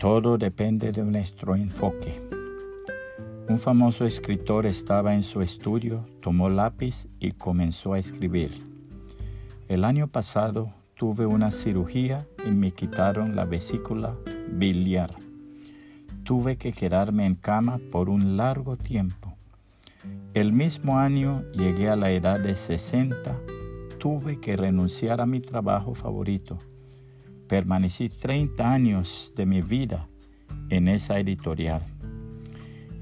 Todo depende de nuestro enfoque. Un famoso escritor estaba en su estudio, tomó lápiz y comenzó a escribir. El año pasado tuve una cirugía y me quitaron la vesícula biliar. Tuve que quedarme en cama por un largo tiempo. El mismo año llegué a la edad de 60, tuve que renunciar a mi trabajo favorito Permanecí 30 años de mi vida en esa editorial.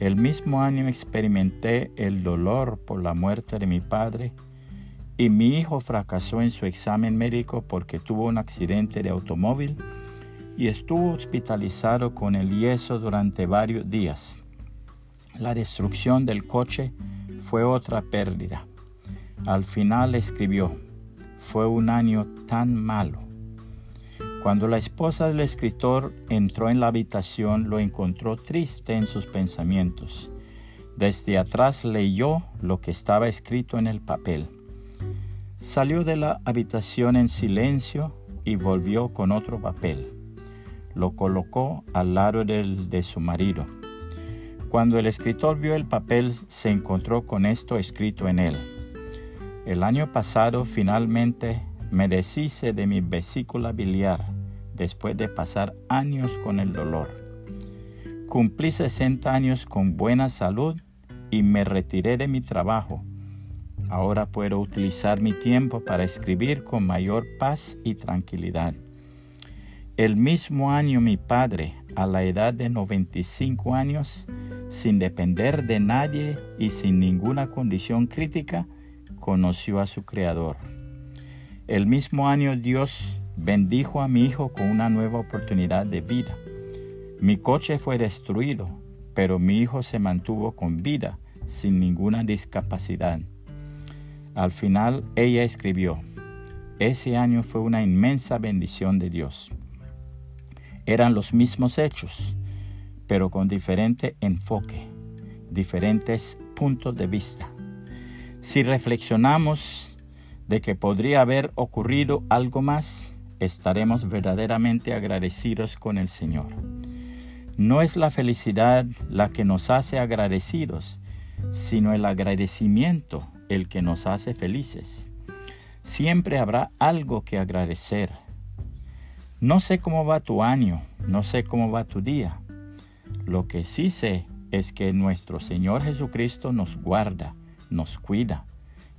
El mismo año experimenté el dolor por la muerte de mi padre y mi hijo fracasó en su examen médico porque tuvo un accidente de automóvil y estuvo hospitalizado con el yeso durante varios días. La destrucción del coche fue otra pérdida. Al final escribió, fue un año tan malo. Cuando la esposa del escritor entró en la habitación, lo encontró triste en sus pensamientos. Desde atrás leyó lo que estaba escrito en el papel. Salió de la habitación en silencio y volvió con otro papel. Lo colocó al lado del, de su marido. Cuando el escritor vio el papel, se encontró con esto escrito en él. El año pasado finalmente me deshice de mi vesícula biliar después de pasar años con el dolor. Cumplí 60 años con buena salud y me retiré de mi trabajo. Ahora puedo utilizar mi tiempo para escribir con mayor paz y tranquilidad. El mismo año mi padre, a la edad de 95 años, sin depender de nadie y sin ninguna condición crítica, conoció a su Creador. El mismo año Dios bendijo a mi hijo con una nueva oportunidad de vida. Mi coche fue destruido, pero mi hijo se mantuvo con vida, sin ninguna discapacidad. Al final ella escribió, ese año fue una inmensa bendición de Dios. Eran los mismos hechos, pero con diferente enfoque, diferentes puntos de vista. Si reflexionamos de que podría haber ocurrido algo más, estaremos verdaderamente agradecidos con el Señor. No es la felicidad la que nos hace agradecidos, sino el agradecimiento el que nos hace felices. Siempre habrá algo que agradecer. No sé cómo va tu año, no sé cómo va tu día. Lo que sí sé es que nuestro Señor Jesucristo nos guarda, nos cuida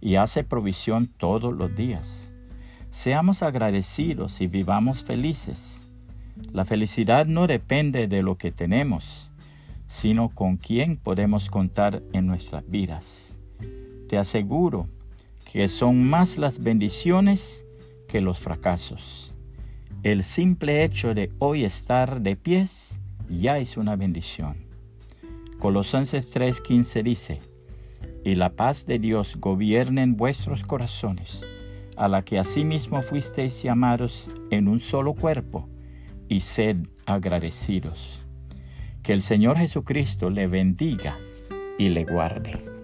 y hace provisión todos los días. Seamos agradecidos y vivamos felices. La felicidad no depende de lo que tenemos, sino con quién podemos contar en nuestras vidas. Te aseguro que son más las bendiciones que los fracasos. El simple hecho de hoy estar de pies ya es una bendición. Colosenses 3:15 dice, y la paz de Dios gobierne en vuestros corazones, a la que asimismo fuisteis llamados en un solo cuerpo, y sed agradecidos. Que el Señor Jesucristo le bendiga y le guarde.